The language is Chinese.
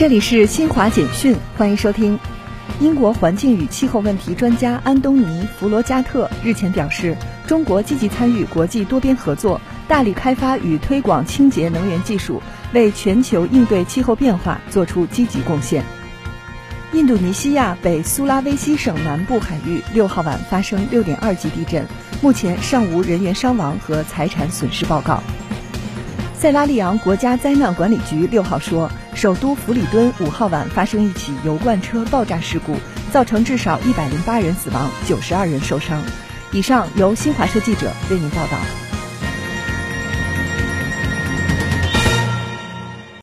这里是新华简讯，欢迎收听。英国环境与气候问题专家安东尼·弗罗加特日前表示，中国积极参与国际多边合作，大力开发与推广清洁能源技术，为全球应对气候变化做出积极贡献。印度尼西亚北苏拉威西省南部海域六号晚发生六点二级地震，目前尚无人员伤亡和财产损失报告。塞拉利昂国家灾难管理局六号说，首都弗里敦五号晚发生一起油罐车爆炸事故，造成至少一百零八人死亡，九十二人受伤。以上由新华社记者为您报道。